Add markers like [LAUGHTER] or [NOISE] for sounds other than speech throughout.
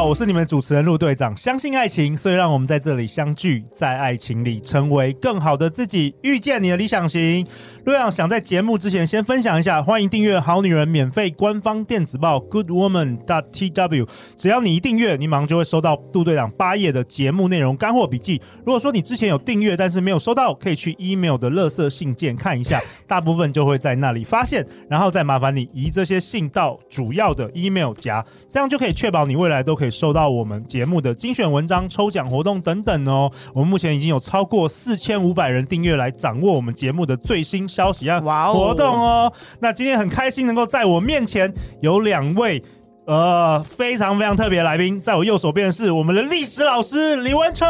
好，我是你们主持人陆队长。相信爱情，所以让我们在这里相聚，在爱情里成为更好的自己，遇见你的理想型。陆队长想在节目之前先分享一下，欢迎订阅《好女人》免费官方电子报 Good Woman dot tw。只要你一订阅，你马上就会收到陆队长八页的节目内容干货笔记。如果说你之前有订阅，但是没有收到，可以去 email 的垃圾信件看一下，大部分就会在那里发现，然后再麻烦你移这些信到主要的 email 夹，这样就可以确保你未来。都可以收到我们节目的精选文章、抽奖活动等等哦。我们目前已经有超过四千五百人订阅，来掌握我们节目的最新消息啊！活动哦。那今天很开心能够在我面前有两位。呃，非常非常特别的来宾，在我右手边的是我们的历史老师李文成。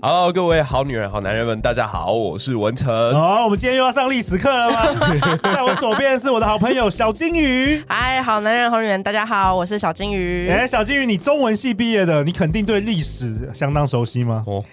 Hello，各位好女人、好男人们，大家好，我是文成。哦，我们今天又要上历史课了吗？[LAUGHS] 在我左边是我的好朋友小金鱼。嗨，好男人、好女人，大家好，我是小金鱼。哎，小金鱼，你中文系毕业的，你肯定对历史相当熟悉吗？哦。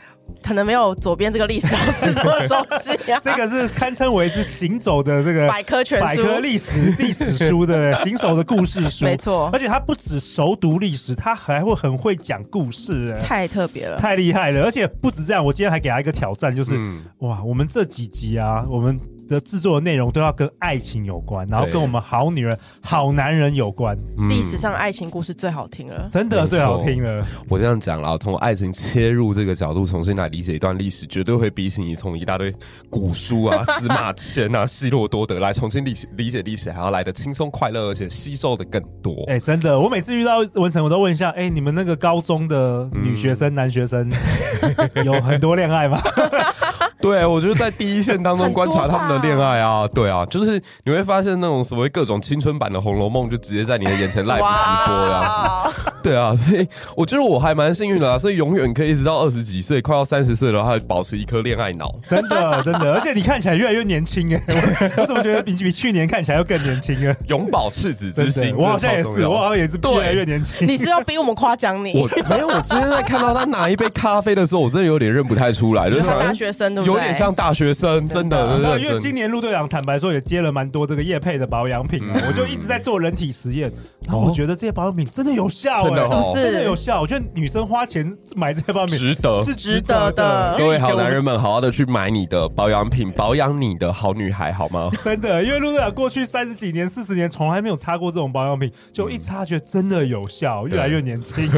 可能没有左边这个历史老师这么熟悉啊。[LAUGHS] 这个是堪称为是行走的这个百科全书、百科历史历史书的行走的故事书，没错。而且他不止熟读历史，他还会很会讲故事，太特别了，太厉害了。而且不止这样，我今天还给他一个挑战，就是、嗯、哇，我们这几集啊，我们。的制作的内容都要跟爱情有关，然后跟我们好女人、好男人有关。历史上的爱情故事最好听了，真的最好听了。我这样讲了，从爱情切入这个角度重新来理解一段历史，绝对会比起你从一大堆古书啊、司马迁啊、希罗多德来重新理理解历史还要来得轻松快乐，而且吸收的更多。哎、欸，真的，我每次遇到文成，我都问一下，哎、欸，你们那个高中的女学生、嗯、男学生 [LAUGHS] [LAUGHS] 有很多恋爱吗？对，我觉得在第一线当中观察他们的恋爱啊，对啊，就是你会发现那种所谓各种青春版的《红楼梦》就直接在你的眼前 live 直播呀，对啊，所以我觉得我还蛮幸运的啊，所以永远可以一直到二十几岁，快要三十岁的话，保持一颗恋爱脑，真的真的，[LAUGHS] 而且你看起来越来越年轻哎，我，我怎么觉得比比去年看起来要更年轻啊？永葆赤子之心，我好像也是，我好像也是越来越年轻。你是要逼我们夸奖你？我 [LAUGHS] 没有，我今天在看到他拿一杯咖啡的时候，我真的有点认不太出来，就是大学生对不对？有点像大学生，真的。真的因为今年陆队长坦白说也接了蛮多这个叶配的保养品，嗯、我就一直在做人体实验，然后我觉得这些保养品真的有效，真的、哦、真的有效。我觉得女生花钱买这些保养品值得，是值得的。各位好男人们，好好的去买你的保养品，保养你的好女孩好吗？[LAUGHS] 真的，因为陆队长过去三十几年、四十年从来没有擦过这种保养品，就一擦觉得真的有效，越来越年轻。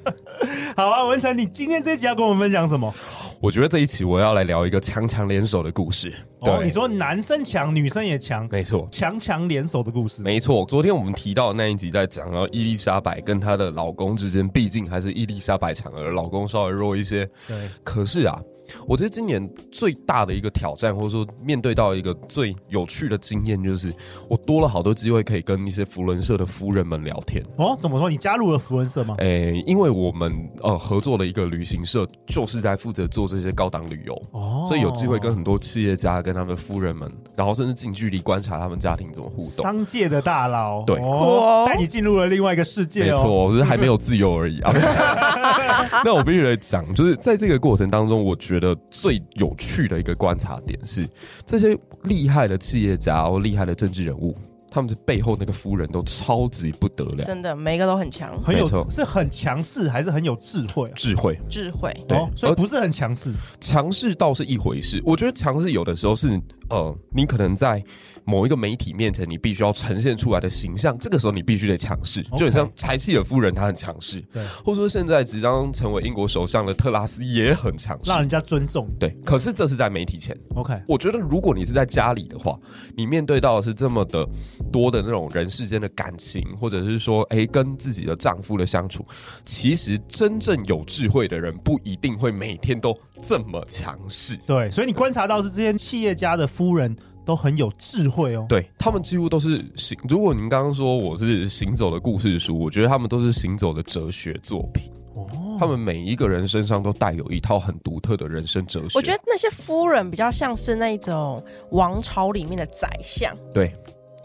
[LAUGHS] 好啊，文成，你今天这一集要跟我们分享什么？我觉得这一期我要来聊一个强强联手的故事。对，哦、你说男生强，女生也强，没错，强强联手的故事，没错。昨天我们提到的那一集在讲到伊丽莎白跟她的老公之间，毕竟还是伊丽莎白强，而老公稍微弱一些。对，可是啊。我觉得今年最大的一个挑战，或者说面对到一个最有趣的经验，就是我多了好多机会可以跟一些福伦社的夫人们聊天。哦，怎么说？你加入了福伦社吗？诶、欸，因为我们呃合作的一个旅行社，就是在负责做这些高档旅游，哦，所以有机会跟很多企业家跟他们的夫人们，然后甚至近距离观察他们家庭怎么互动。商界的大佬，对，哦，带你进入了另外一个世界，哦。没错，只是还没有自由而已啊。[LAUGHS] 那我必须得讲，就是在这个过程当中，我觉得最有趣的一个观察点是，这些厉害的企业家或厉害的政治人物，他们的背后那个夫人都超级不得了，真的，每个都很强，很有，是很强势还是很有智慧啊？智慧，智慧，对，哦，所以不是很强势，强势倒是一回事。我觉得强势有的时候是，呃，你可能在。某一个媒体面前，你必须要呈现出来的形象，这个时候你必须得强势.就很像柴契尔夫人，她很强势，对，或者说现在即将成为英国首相的特拉斯也很强势，让人家尊重，对。可是这是在媒体前，OK。我觉得如果你是在家里的话，你面对到的是这么的多的那种人世间的感情，或者是说，哎，跟自己的丈夫的相处，其实真正有智慧的人不一定会每天都这么强势，对。所以你观察到是这些企业家的夫人。都很有智慧哦，对，他们几乎都是行。如果您刚刚说我是行走的故事书，我觉得他们都是行走的哲学作品。哦，他们每一个人身上都带有一套很独特的人生哲学。我觉得那些夫人比较像是那种王朝里面的宰相。对。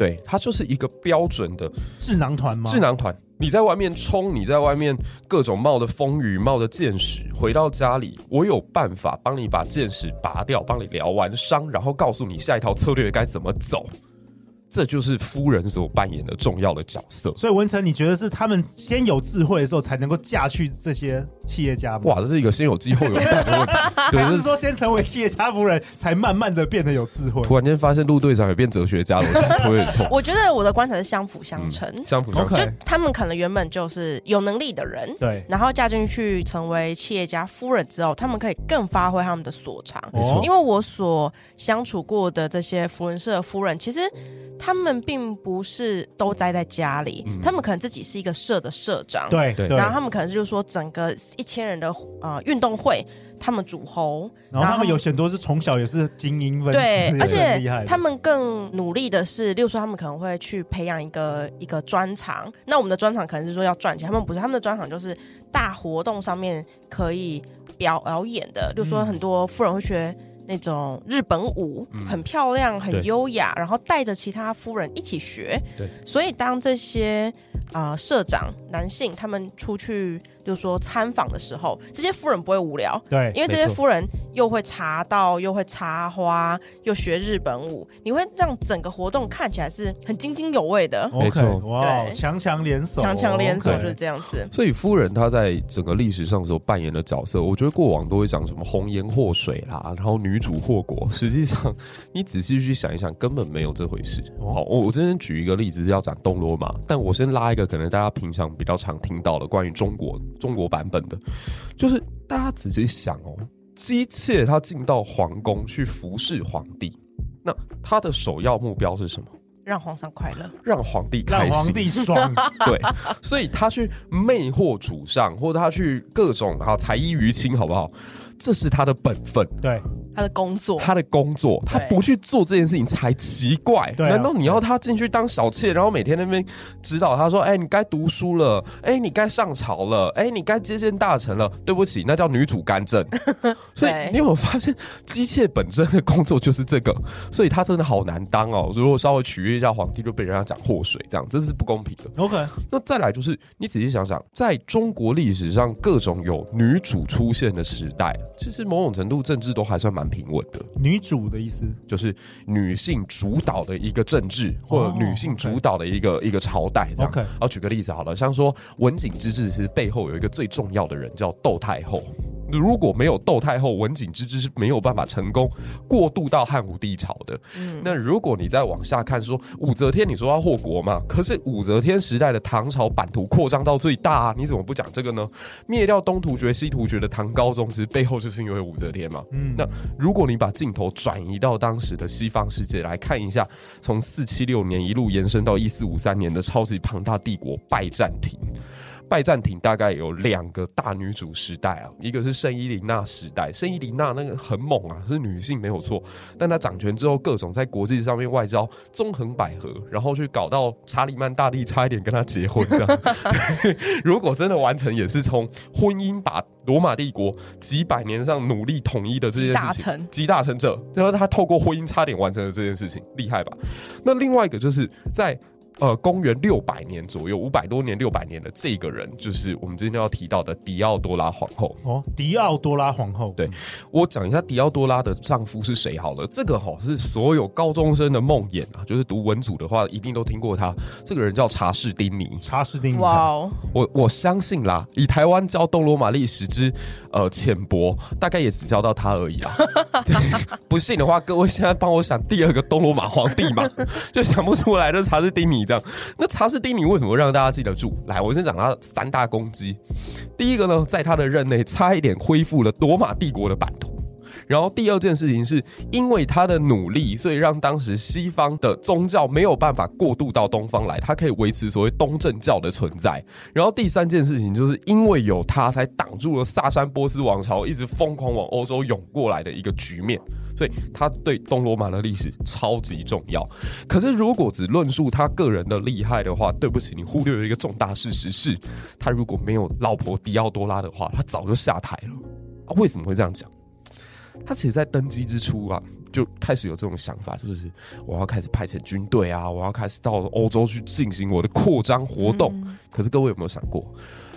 对，它就是一个标准的智囊团吗？智囊团。你在外面冲，你在外面各种冒的风雨、冒的箭矢，回到家里，我有办法帮你把箭矢拔掉，帮你疗完伤，然后告诉你下一套策略该怎么走。这就是夫人所扮演的重要的角色。所以文成，你觉得是他们先有智慧的时候，才能够嫁去这些企业家吗？哇，这是一个先有机后有蛋的问题。[LAUGHS] 对，是说先成为企业家夫人，才慢慢的变得有智慧。突然间发现陆队长也变哲学家了，我会很痛。[LAUGHS] 我觉得我的观察是相辅相成，嗯、相辅相成。就他们可能原本就是有能力的人，对，然后嫁进去成为企业家夫人之后，他们可以更发挥他们的所长。没错，因为我所相处过的这些福伦社夫人，其实。他们并不是都待在家里，嗯、他们可能自己是一个社的社长，对对，然后他们可能就是说整个一千人的呃运动会，他们主侯，然后他们有很多是从小也是精英分子，对，而且他们更努力的是，例如说他们可能会去培养一个一个专长，那我们的专长可能是说要赚钱，他们不是，他们的专长就是大活动上面可以表表演的，例如说很多富人会学。那种日本舞很漂亮，很优雅，然后带着其他夫人一起学。对，所以当这些啊、呃、社长男性他们出去。就是说参访的时候，这些夫人不会无聊，对，因为这些夫人又会茶道，又会插花，又学日本舞，你会让整个活动看起来是很津津有味的。没错，哇，强强联手，强强联手就是这样子。所以夫人她在整个历史上所扮演的角色，我觉得过往都会讲什么红颜祸水啦，然后女主祸国。实际上，你仔细去想一想，根本没有这回事。好，[LAUGHS] 我我这边举一个例子是要讲东罗马，但我先拉一个可能大家平常比较常听到的关于中国。中国版本的，就是大家仔细想哦，姬妾她进到皇宫去服侍皇帝，那她的首要目标是什么？让皇上快乐，让皇帝开心，让皇帝爽。[LAUGHS] 对，所以他去魅惑主上，或者他去各种啊才艺于亲，好不好？这是他的本分，对他的工作，他的工作，他不去做这件事情才奇怪。对，难道你要他进去当小妾，然后每天那边指导他说：“哎，你该读书了，[LAUGHS] 哎，你该上朝了，哎，你该接见大臣了。[LAUGHS] ”对不起，那叫女主干政。[LAUGHS] 所以你有没有发现，姬妾本身的工作就是这个，所以他真的好难当哦。如果稍微取悦一下皇帝，就被人家讲祸水，这样真是不公平的。OK，那再来就是你仔细想想，在中国历史上各种有女主出现的时代。其实某种程度政治都还算蛮平稳的。女主的意思就是女性主导的一个政治，或者女性主导的一个、oh. 一个朝代这样。OK，然后举个例子好了，像说文景之治，其实背后有一个最重要的人叫窦太后。如果没有窦太后，文景之治是没有办法成功过渡到汉武帝朝的。嗯，那如果你再往下看，说武则天，你说要祸国嘛？可是武则天时代的唐朝版图扩张到最大啊，你怎么不讲这个呢？灭掉东突厥、西突厥的唐高宗，其实背后就是因为武则天嘛。嗯，那如果你把镜头转移到当时的西方世界来看一下，从四七六年一路延伸到一四五三年的超级庞大帝国拜占庭。拜占庭大概有两个大女主时代啊，一个是圣伊琳娜时代，圣伊琳娜那个很猛啊，是女性没有错，但她掌权之后，各种在国际上面外交纵横捭阖，然后去搞到查理曼大帝差一点跟她结婚。[LAUGHS] 如果真的完成，也是从婚姻把罗马帝国几百年上努力统一的这件事情，集大成，集大成者，然后她透过婚姻差点完成了这件事情，厉害吧？那另外一个就是在。呃，公元六百年左右，五百多年、六百年的这个人，就是我们今天要提到的狄奥多拉皇后。哦，狄奥多拉皇后，对，我讲一下狄奥多拉的丈夫是谁好了。这个哈是所有高中生的梦魇啊，就是读文组的话，一定都听过他。这个人叫查士丁尼。查士丁尼，哇哦，我我相信啦，以台湾教东罗马历史之呃浅薄，大概也只教到他而已啊。[LAUGHS] 不信的话，各位现在帮我想第二个东罗马皇帝嘛，就想不出来的查士丁尼。那查士丁尼为什么让大家记得住？来，我先讲他三大功绩。第一个呢，在他的任内差一点恢复了罗马帝国的版图。然后第二件事情是因为他的努力，所以让当时西方的宗教没有办法过渡到东方来，他可以维持所谓东正教的存在。然后第三件事情就是因为有他，才挡住了萨珊波斯王朝一直疯狂往欧洲涌过来的一个局面。所以他对东罗马的历史超级重要。可是如果只论述他个人的厉害的话，对不起，你忽略了一个重大事实是，他如果没有老婆狄奥多拉的话，他早就下台了。啊，为什么会这样讲？他其实，在登基之初啊，就开始有这种想法，就是我要开始派遣军队啊，我要开始到欧洲去进行我的扩张活动。嗯、可是各位有没有想过，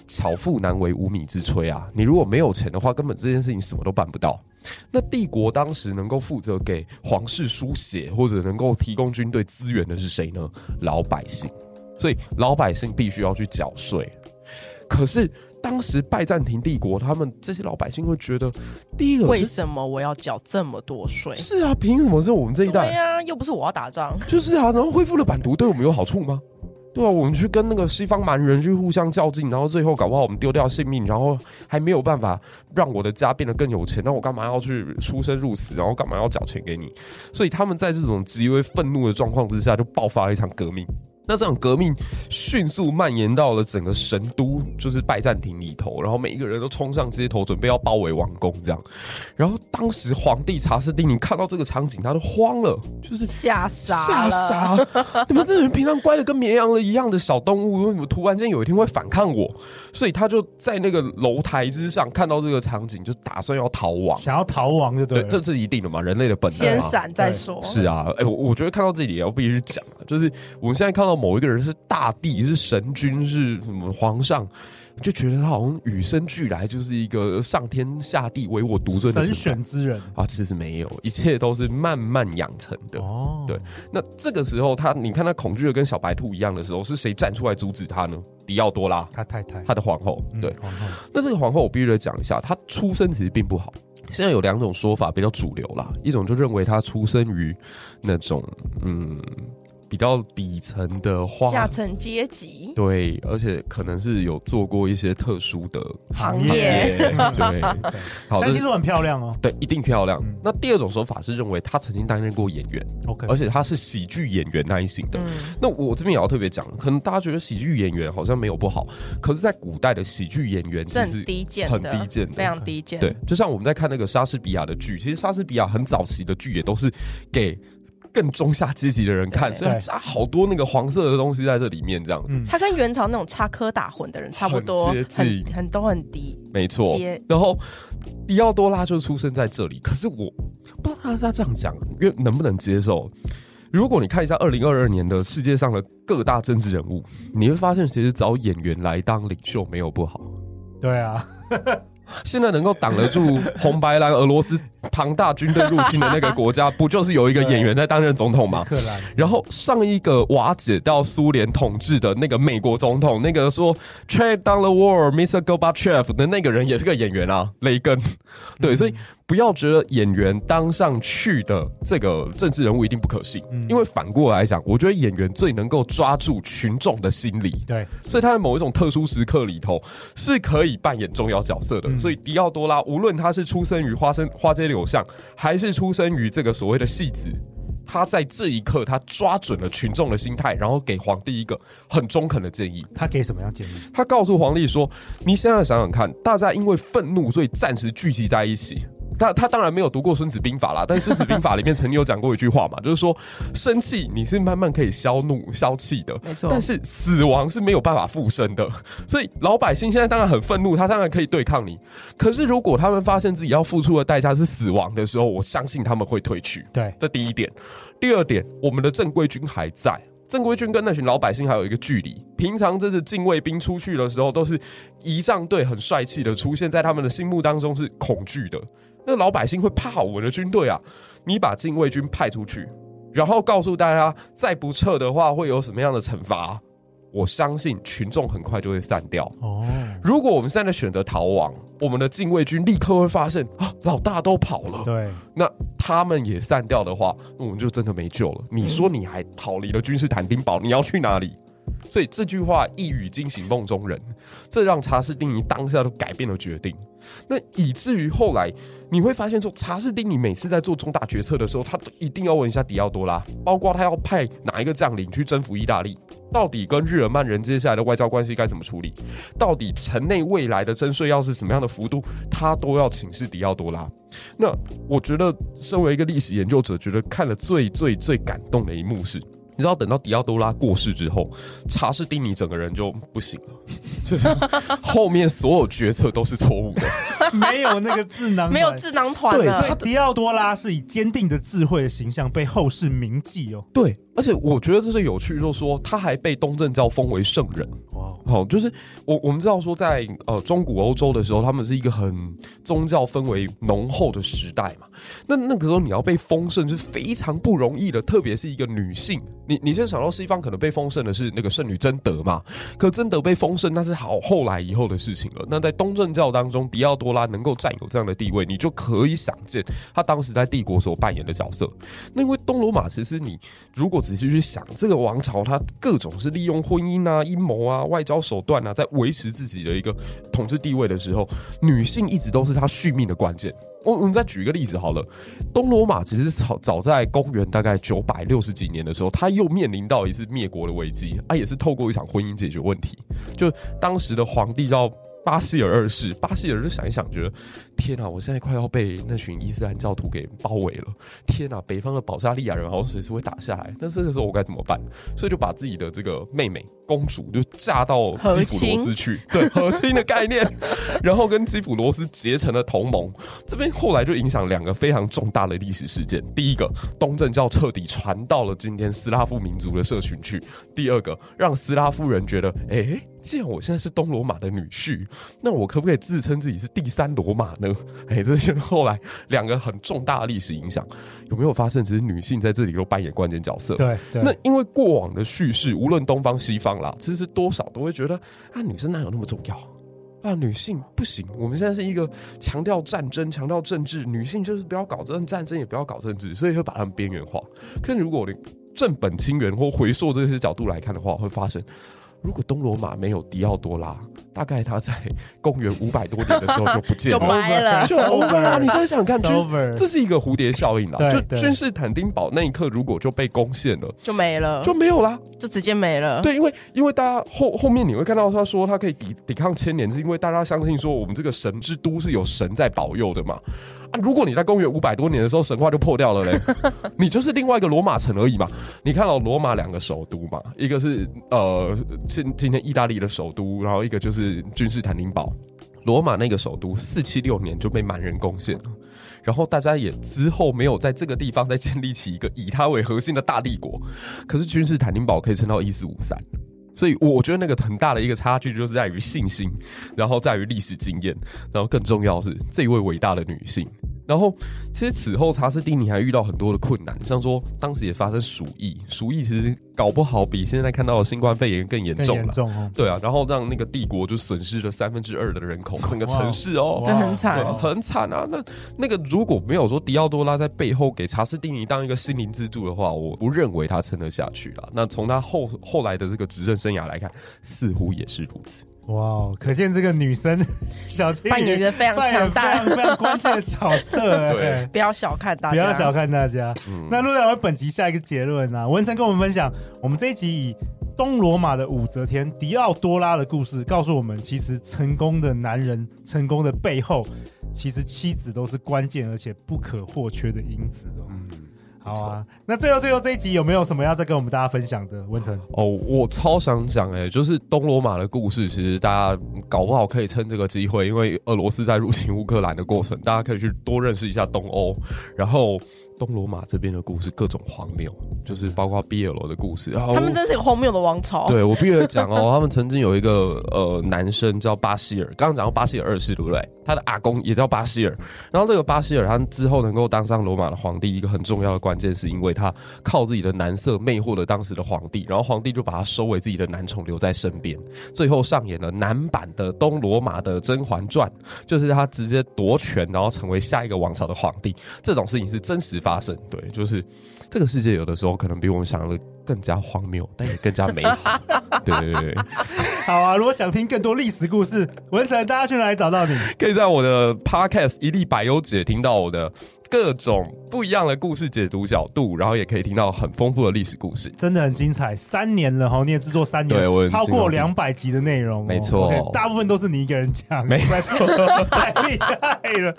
巧妇难为无米之炊啊？你如果没有钱的话，根本这件事情什么都办不到。那帝国当时能够负责给皇室输血或者能够提供军队资源的是谁呢？老百姓。所以老百姓必须要去缴税。可是。当时拜占庭帝国，他们这些老百姓会觉得，第一个为什么我要缴这么多税？是啊，凭什么是我们这一代？对呀、啊，又不是我要打仗。就是啊，然后恢复了版图，对我们有好处吗？对啊，我们去跟那个西方蛮人去互相较劲，然后最后搞不好我们丢掉性命，然后还没有办法让我的家变得更有钱，那我干嘛要去出生入死，然后干嘛要缴钱给你？所以他们在这种极为愤怒的状况之下，就爆发了一场革命。那这场革命迅速蔓延到了整个神都，就是拜占庭里头，然后每一个人都冲上街头，准备要包围王宫，这样。然后当时皇帝查士丁尼看到这个场景，他都慌了，就是吓傻吓傻了。[LAUGHS] 你们这人平常乖的跟绵羊了一样的小动物，为什么突然间有一天会反抗我？所以他就在那个楼台之上看到这个场景，就打算要逃亡，想要逃亡就对。对，这是一定的嘛，人类的本能。先闪再说。是啊，哎、欸，我我觉得看到这里也要必须讲，就是我们现在看到。某一个人是大帝，是神君，是什么皇上，就觉得他好像与生俱来就是一个上天下地唯我独尊的神选之人啊！其实没有，一切都是慢慢养成的。哦，对。那这个时候，他你看他恐惧的跟小白兔一样的时候，是谁站出来阻止他呢？迪奥多拉，他太太，他的皇后。对，嗯、皇后。那这个皇后，我必须得讲一下，她出身其实并不好。现在有两种说法比较主流啦，一种就认为她出生于那种嗯。比较底层的话，下层阶级，对，而且可能是有做过一些特殊的行业，对，好，但其实很漂亮哦，对，一定漂亮。那第二种说法是认为他曾经担任过演员，OK，而且他是喜剧演员那一型的。那我这边也要特别讲，可能大家觉得喜剧演员好像没有不好，可是，在古代的喜剧演员其实很低贱，很低贱，非常低贱。对，就像我们在看那个莎士比亚的剧，其实莎士比亚很早期的剧也都是给。更中下阶级的人看，所以加好多那个黄色的东西在这里面，这样子。他跟元朝那种插科打诨的人差不多，很很都很低，没错。然后迪奥多拉就出生在这里，可是我不知道他是他这样讲，因为能不能接受？如果你看一下二零二二年的世界上的各大政治人物，你会发现其实找演员来当领袖没有不好。对啊。现在能够挡得住 [LAUGHS] 红白蓝俄罗斯庞大军队入侵的那个国家，不就是有一个演员在担任总统吗？然后上一个瓦解掉苏联统治的那个美国总统，那个说 “Trade down the wall, Mr. Gorbachev” 的那个人也是个演员啊，雷根。对，所以。不要觉得演员当上去的这个政治人物一定不可信，嗯、因为反过来讲，我觉得演员最能够抓住群众的心理。对，所以他在某一种特殊时刻里头是可以扮演重要角色的。嗯、所以迪奥多拉，无论他是出生于花生花街柳巷，还是出生于这个所谓的戏子，他在这一刻他抓准了群众的心态，然后给皇帝一个很中肯的建议。他给什么样建议？他告诉皇帝说：“你现在想想看，大家因为愤怒，所以暂时聚集在一起。”他他当然没有读过《孙子兵法》啦，但《孙子兵法》里面曾经有讲过一句话嘛，就是说生气你是慢慢可以消怒消气的，没错。但是死亡是没有办法复生的，所以老百姓现在当然很愤怒，他当然可以对抗你。可是如果他们发现自己要付出的代价是死亡的时候，我相信他们会退去。对，这第一点。第二点，我们的正规军还在，正规军跟那群老百姓还有一个距离。平常这是禁卫兵出去的时候，都是仪仗队很帅气的出现在他们的心目当中是恐惧的。那老百姓会怕我们的军队啊！你把禁卫军派出去，然后告诉大家，再不撤的话会有什么样的惩罚？我相信群众很快就会散掉。哦，如果我们现在选择逃亡，我们的禁卫军立刻会发现啊，老大都跑了。对，那他们也散掉的话，那我们就真的没救了。你说你还逃离了君士坦丁堡，你要去哪里？所以这句话一语惊醒梦中人，这让查士丁尼当下都改变了决定。那以至于后来你会发现说，查士丁尼每次在做重大决策的时候，他都一定要问一下狄奥多拉，包括他要派哪一个将领去征服意大利，到底跟日耳曼人接下来的外交关系该怎么处理，到底城内未来的征税要是什么样的幅度，他都要请示狄奥多拉。那我觉得，身为一个历史研究者，觉得看了最最最感动的一幕是。你知道，等到迪奥多拉过世之后，查士丁尼整个人就不行了，就是后面所有决策都是错误的。[LAUGHS] 没有那个智囊，没有智囊团的。对，迪奥多拉是以坚定的智慧的形象被后世铭记哦。对，而且我觉得这是有趣，就是说他还被东正教封为圣人。哇，好，就是我我们知道说在呃中古欧洲的时候，他们是一个很宗教氛围浓厚的时代嘛。那那个时候你要被封圣是非常不容易的，特别是一个女性。你你先想到西方可能被封圣的是那个圣女贞德嘛？可贞德被封圣那是好后来以后的事情了。那在东正教当中，迪奥多拉能够占有这样的地位，你就可以想见他当时在帝国所扮演的角色。那因为东罗马，其实你如果仔细去想，这个王朝它各种是利用婚姻啊、阴谋啊、外交手段啊，在维持自己的一个统治地位的时候，女性一直都是他续命的关键。我我们再举一个例子好了，东罗马其实早早在公元大概九百六十几年的时候，他又面临到一次灭国的危机，啊，也是透过一场婚姻解决问题，就当时的皇帝叫。巴西尔二世，巴西尔就想一想，觉得天哪，我现在快要被那群伊斯兰教徒给包围了。天哪，北方的保加利亚人好像随时会打下来，但是这个时候我该怎么办？所以就把自己的这个妹妹公主就嫁到基普罗斯去，对，和亲的概念，[LAUGHS] 然后跟基普罗斯结成了同盟。这边后来就影响两个非常重大的历史事件：第一个，东正教彻底传到了今天斯拉夫民族的社群去；第二个，让斯拉夫人觉得，哎、欸。既然我现在是东罗马的女婿，那我可不可以自称自己是第三罗马呢？[LAUGHS] 哎，这是后来两个很重大的历史影响，有没有发生？其实女性在这里都扮演关键角色。对，对，那因为过往的叙事，无论东方西方啦，其实多少都会觉得啊，女生哪有那么重要啊？女性不行。我们现在是一个强调战争、强调政治，女性就是不要搞这战争，也不要搞政治，所以会把她们边缘化。可是如果你正本清源或回溯这些角度来看的话，会发生。如果东罗马没有迪奥多拉，大概他在公元五百多年的时候就不见了，[LAUGHS] 就掰了，[LAUGHS] 就 over 了。你想想看，军这是一个蝴蝶效应啦。就君士坦丁堡那一刻，如果就被攻陷了，就没了，就没有啦，就直接没了。对，因为因为大家后后面你会看到他说他可以抵抵抗千年，是因为大家相信说我们这个神之都是有神在保佑的嘛。啊、如果你在公元五百多年的时候神话就破掉了嘞，[LAUGHS] 你就是另外一个罗马城而已嘛。你看到罗马两个首都嘛，一个是呃今今天意大利的首都，然后一个就是君士坦丁堡。罗马那个首都四七六年就被蛮人攻陷了，然后大家也之后没有在这个地方再建立起一个以它为核心的大帝国。可是君士坦丁堡可以撑到一四五三。所以，我觉得那个很大的一个差距，就是在于信心，然后在于历史经验，然后更重要是这一位伟大的女性。然后，其实此后查士丁尼还遇到很多的困难，像说当时也发生鼠疫，鼠疫其实搞不好比现在看到的新冠肺炎更严重了。重哦、对啊，然后让那个帝国就损失了三分之二的人口，整个城市哦，这很惨，很惨啊。那那个如果没有说狄奥多拉在背后给查士丁尼当一个心灵支柱的话，我不认为他撑得下去了。那从他后后来的这个执政生涯来看，似乎也是如此。哇，可见这个女生 [LAUGHS] 小青扮演的非常强大、非常非常关键的角色。[LAUGHS] 对，不要小看大家，不要小看大家。嗯、那陆导本集下一个结论啊，文成跟我们分享，我们这一集以东罗马的武则天迪奥多拉的故事，告诉我们，其实成功的男人成功的背后，其实妻子都是关键而且不可或缺的因子哦。嗯好啊，那最后最后这一集有没有什么要再跟我们大家分享的？文成哦，我超想讲哎、欸，就是东罗马的故事，其实大家搞不好可以趁这个机会，因为俄罗斯在入侵乌克兰的过程，大家可以去多认识一下东欧，然后。东罗马这边的故事各种荒谬，就是包括 BL 的故事。他们真是一个荒谬的王朝。对，我必须讲哦，[LAUGHS] 他们曾经有一个呃男生叫巴西尔，刚刚讲到巴西尔二世对不对？他的阿公也叫巴西尔。然后这个巴西尔他之后能够当上罗马的皇帝，一个很重要的关键是因为他靠自己的男色魅惑了当时的皇帝，然后皇帝就把他收为自己的男宠留在身边，最后上演了男版的东罗马的《甄嬛传》，就是他直接夺权，然后成为下一个王朝的皇帝。这种事情是真实发生，对，就是这个世界有的时候可能比我们想象的更加荒谬，但也更加美好。[LAUGHS] 对对对，好啊！如果想听更多历史故事，文成，大家去哪里找到你？可以在我的 Podcast 一粒百优姐听到我的。各种不一样的故事解读角度，然后也可以听到很丰富的历史故事，真的很精彩。三年了哈，你也制作三年，对，我超过两百集的内容，没错，okay, 大部分都是你一个人讲，没错，太厉害了，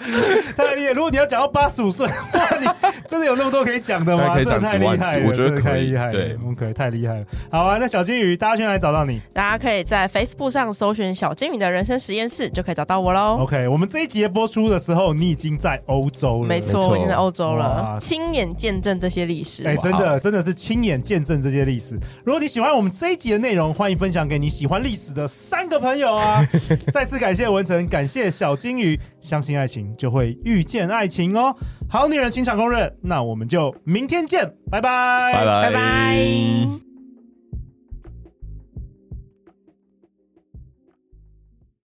太厉害！如果你要讲到八十五岁，哇，你真的有那么多可以讲的吗？可以讲太厉害，我觉得可以，对，我们可以太厉害了。好啊，那小金鱼，大家去哪里找到你？大家可以在 Facebook 上搜寻“小金鱼的人生实验室”，就可以找到我喽。OK，我们这一集播出的时候，你已经在欧洲了，没错，我已经在欧洲了，亲眼见证这些历史。哎，真的，真的是亲眼见证这些历史。如果你喜欢我们这一集的内容，欢迎分享给你喜欢历史的三个朋友啊！[LAUGHS] 再次感谢文成，感谢小金鱼，相信爱情就会遇见爱情哦。好女人情场攻略，那我们就明天见，拜拜，拜拜。拜拜。